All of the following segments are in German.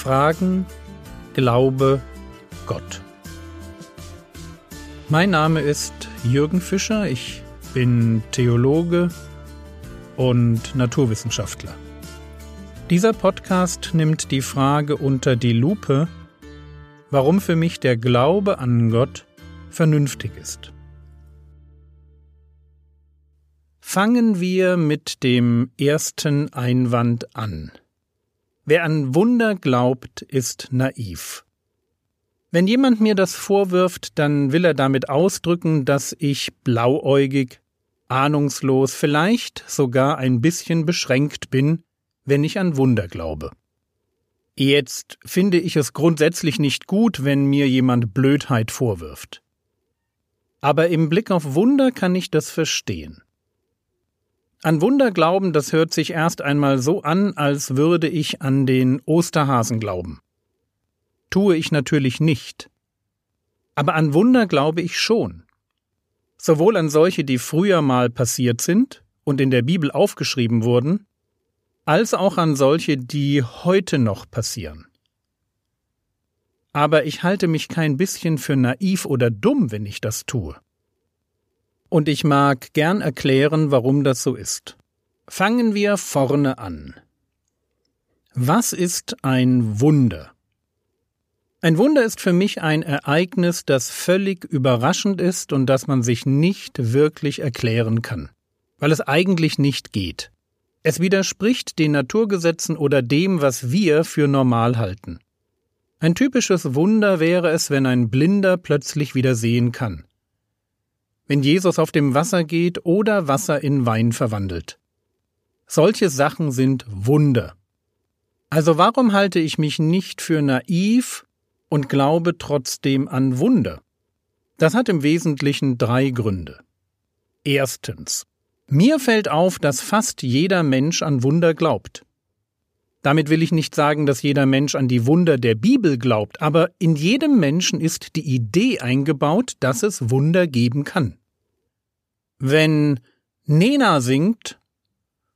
Fragen, Glaube, Gott. Mein Name ist Jürgen Fischer, ich bin Theologe und Naturwissenschaftler. Dieser Podcast nimmt die Frage unter die Lupe, warum für mich der Glaube an Gott vernünftig ist. Fangen wir mit dem ersten Einwand an. Wer an Wunder glaubt, ist naiv. Wenn jemand mir das vorwirft, dann will er damit ausdrücken, dass ich blauäugig, ahnungslos, vielleicht sogar ein bisschen beschränkt bin, wenn ich an Wunder glaube. Jetzt finde ich es grundsätzlich nicht gut, wenn mir jemand Blödheit vorwirft. Aber im Blick auf Wunder kann ich das verstehen. An Wunder glauben, das hört sich erst einmal so an, als würde ich an den Osterhasen glauben. Tue ich natürlich nicht. Aber an Wunder glaube ich schon. Sowohl an solche, die früher mal passiert sind und in der Bibel aufgeschrieben wurden, als auch an solche, die heute noch passieren. Aber ich halte mich kein bisschen für naiv oder dumm, wenn ich das tue. Und ich mag gern erklären, warum das so ist. Fangen wir vorne an. Was ist ein Wunder? Ein Wunder ist für mich ein Ereignis, das völlig überraschend ist und das man sich nicht wirklich erklären kann, weil es eigentlich nicht geht. Es widerspricht den Naturgesetzen oder dem, was wir für normal halten. Ein typisches Wunder wäre es, wenn ein Blinder plötzlich wieder sehen kann wenn Jesus auf dem Wasser geht oder Wasser in Wein verwandelt. Solche Sachen sind Wunder. Also warum halte ich mich nicht für naiv und glaube trotzdem an Wunder? Das hat im Wesentlichen drei Gründe. Erstens. Mir fällt auf, dass fast jeder Mensch an Wunder glaubt. Damit will ich nicht sagen, dass jeder Mensch an die Wunder der Bibel glaubt, aber in jedem Menschen ist die Idee eingebaut, dass es Wunder geben kann. Wenn Nena singt,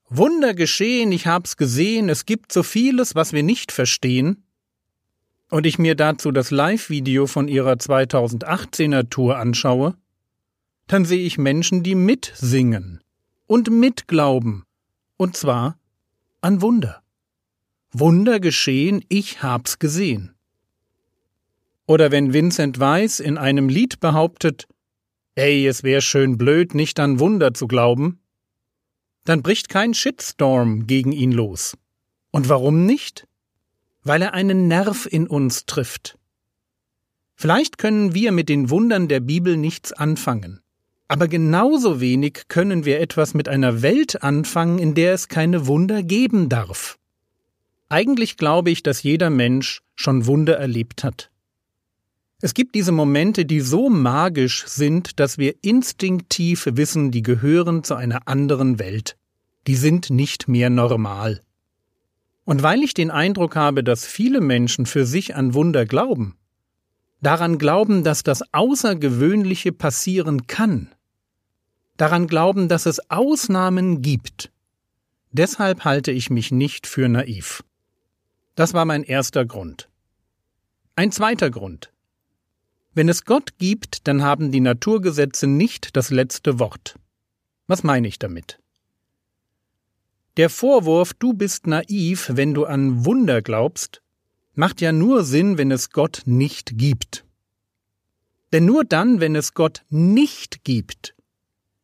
Wunder geschehen, ich hab's gesehen, es gibt so vieles, was wir nicht verstehen, und ich mir dazu das Live-Video von ihrer 2018er Tour anschaue, dann sehe ich Menschen, die mitsingen und mitglauben, und zwar an Wunder. Wunder geschehen, ich hab's gesehen. Oder wenn Vincent Weiss in einem Lied behauptet, ey, es wär schön blöd, nicht an Wunder zu glauben, dann bricht kein Shitstorm gegen ihn los. Und warum nicht? Weil er einen Nerv in uns trifft. Vielleicht können wir mit den Wundern der Bibel nichts anfangen. Aber genauso wenig können wir etwas mit einer Welt anfangen, in der es keine Wunder geben darf. Eigentlich glaube ich, dass jeder Mensch schon Wunder erlebt hat. Es gibt diese Momente, die so magisch sind, dass wir instinktiv wissen, die gehören zu einer anderen Welt. Die sind nicht mehr normal. Und weil ich den Eindruck habe, dass viele Menschen für sich an Wunder glauben, daran glauben, dass das Außergewöhnliche passieren kann, daran glauben, dass es Ausnahmen gibt, deshalb halte ich mich nicht für naiv. Das war mein erster Grund. Ein zweiter Grund. Wenn es Gott gibt, dann haben die Naturgesetze nicht das letzte Wort. Was meine ich damit? Der Vorwurf, du bist naiv, wenn du an Wunder glaubst, macht ja nur Sinn, wenn es Gott nicht gibt. Denn nur dann, wenn es Gott nicht gibt,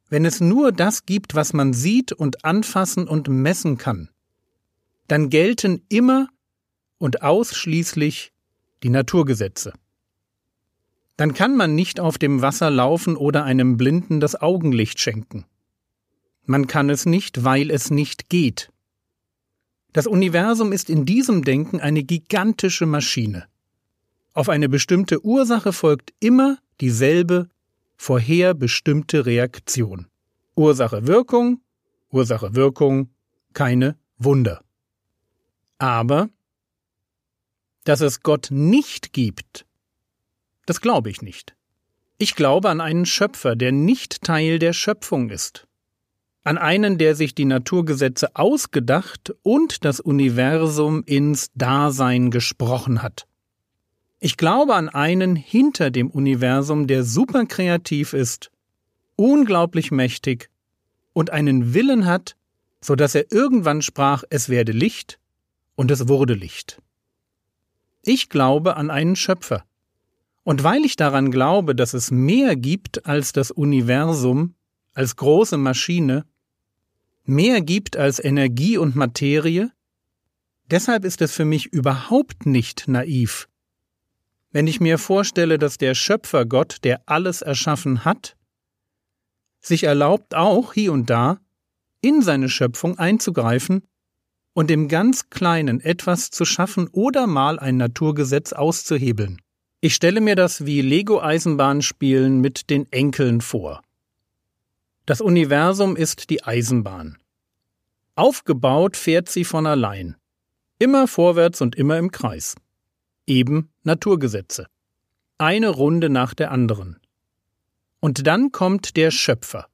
wenn es nur das gibt, was man sieht und anfassen und messen kann, dann gelten immer und ausschließlich die Naturgesetze dann kann man nicht auf dem Wasser laufen oder einem Blinden das Augenlicht schenken. Man kann es nicht, weil es nicht geht. Das Universum ist in diesem Denken eine gigantische Maschine. Auf eine bestimmte Ursache folgt immer dieselbe vorher bestimmte Reaktion. Ursache Wirkung, Ursache Wirkung, keine Wunder. Aber dass es Gott nicht gibt, das glaube ich nicht. Ich glaube an einen Schöpfer, der nicht Teil der Schöpfung ist. an einen, der sich die Naturgesetze ausgedacht und das Universum ins Dasein gesprochen hat. Ich glaube an einen hinter dem Universum, der super kreativ ist, unglaublich mächtig und einen Willen hat, so dass er irgendwann sprach, es werde Licht und es wurde Licht. Ich glaube an einen Schöpfer. Und weil ich daran glaube, dass es mehr gibt als das Universum, als große Maschine, mehr gibt als Energie und Materie, deshalb ist es für mich überhaupt nicht naiv, wenn ich mir vorstelle, dass der Schöpfer Gott, der alles erschaffen hat, sich erlaubt auch hier und da in seine Schöpfung einzugreifen und im ganz Kleinen etwas zu schaffen oder mal ein Naturgesetz auszuhebeln. Ich stelle mir das wie Lego-Eisenbahnspielen mit den Enkeln vor. Das Universum ist die Eisenbahn. Aufgebaut fährt sie von allein. Immer vorwärts und immer im Kreis. Eben Naturgesetze. Eine Runde nach der anderen. Und dann kommt der Schöpfer.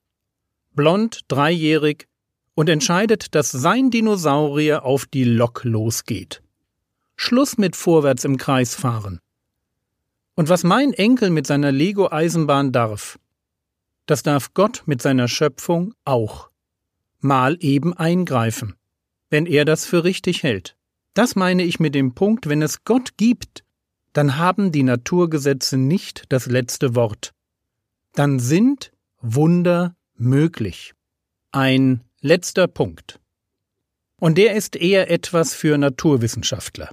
Blond, dreijährig, und entscheidet, dass sein Dinosaurier auf die Lok losgeht. Schluss mit vorwärts im Kreis fahren. Und was mein Enkel mit seiner Lego-Eisenbahn darf, das darf Gott mit seiner Schöpfung auch. Mal eben eingreifen, wenn er das für richtig hält. Das meine ich mit dem Punkt, wenn es Gott gibt, dann haben die Naturgesetze nicht das letzte Wort. Dann sind Wunder möglich. Ein Letzter Punkt. Und der ist eher etwas für Naturwissenschaftler.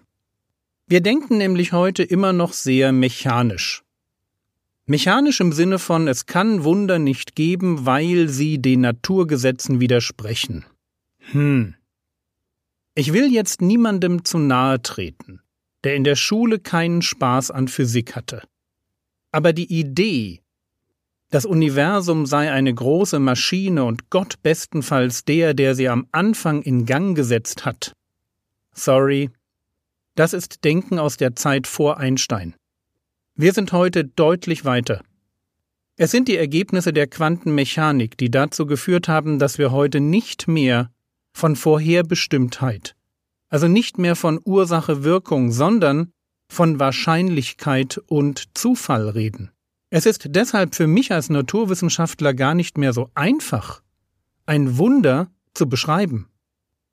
Wir denken nämlich heute immer noch sehr mechanisch. Mechanisch im Sinne von es kann Wunder nicht geben, weil sie den Naturgesetzen widersprechen. Hm. Ich will jetzt niemandem zu nahe treten, der in der Schule keinen Spaß an Physik hatte. Aber die Idee, das Universum sei eine große Maschine und Gott bestenfalls der, der sie am Anfang in Gang gesetzt hat. Sorry, das ist Denken aus der Zeit vor Einstein. Wir sind heute deutlich weiter. Es sind die Ergebnisse der Quantenmechanik, die dazu geführt haben, dass wir heute nicht mehr von Vorherbestimmtheit, also nicht mehr von Ursache-Wirkung, sondern von Wahrscheinlichkeit und Zufall reden. Es ist deshalb für mich als Naturwissenschaftler gar nicht mehr so einfach, ein Wunder zu beschreiben.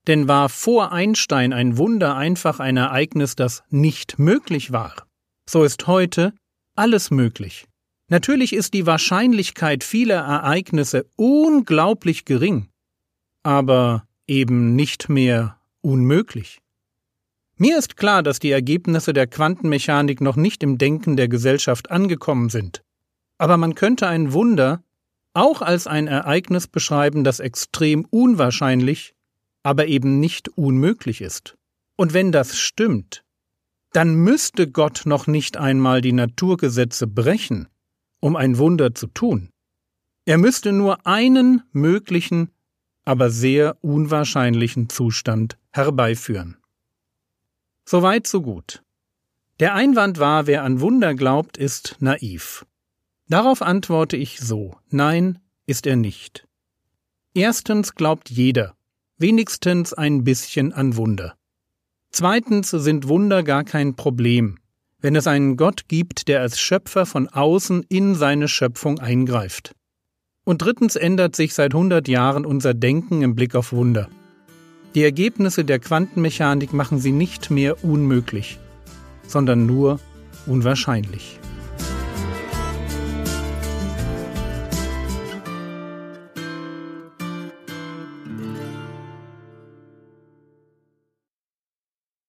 Denn war vor Einstein ein Wunder einfach ein Ereignis, das nicht möglich war, so ist heute alles möglich. Natürlich ist die Wahrscheinlichkeit vieler Ereignisse unglaublich gering, aber eben nicht mehr unmöglich. Mir ist klar, dass die Ergebnisse der Quantenmechanik noch nicht im Denken der Gesellschaft angekommen sind. Aber man könnte ein Wunder auch als ein Ereignis beschreiben, das extrem unwahrscheinlich, aber eben nicht unmöglich ist. Und wenn das stimmt, dann müsste Gott noch nicht einmal die Naturgesetze brechen, um ein Wunder zu tun. Er müsste nur einen möglichen, aber sehr unwahrscheinlichen Zustand herbeiführen. Soweit so gut. Der Einwand war, wer an Wunder glaubt, ist naiv. Darauf antworte ich so Nein ist er nicht. Erstens glaubt jeder, wenigstens ein bisschen an Wunder. Zweitens sind Wunder gar kein Problem, wenn es einen Gott gibt, der als Schöpfer von außen in seine Schöpfung eingreift. Und drittens ändert sich seit hundert Jahren unser Denken im Blick auf Wunder. Die Ergebnisse der Quantenmechanik machen sie nicht mehr unmöglich, sondern nur unwahrscheinlich.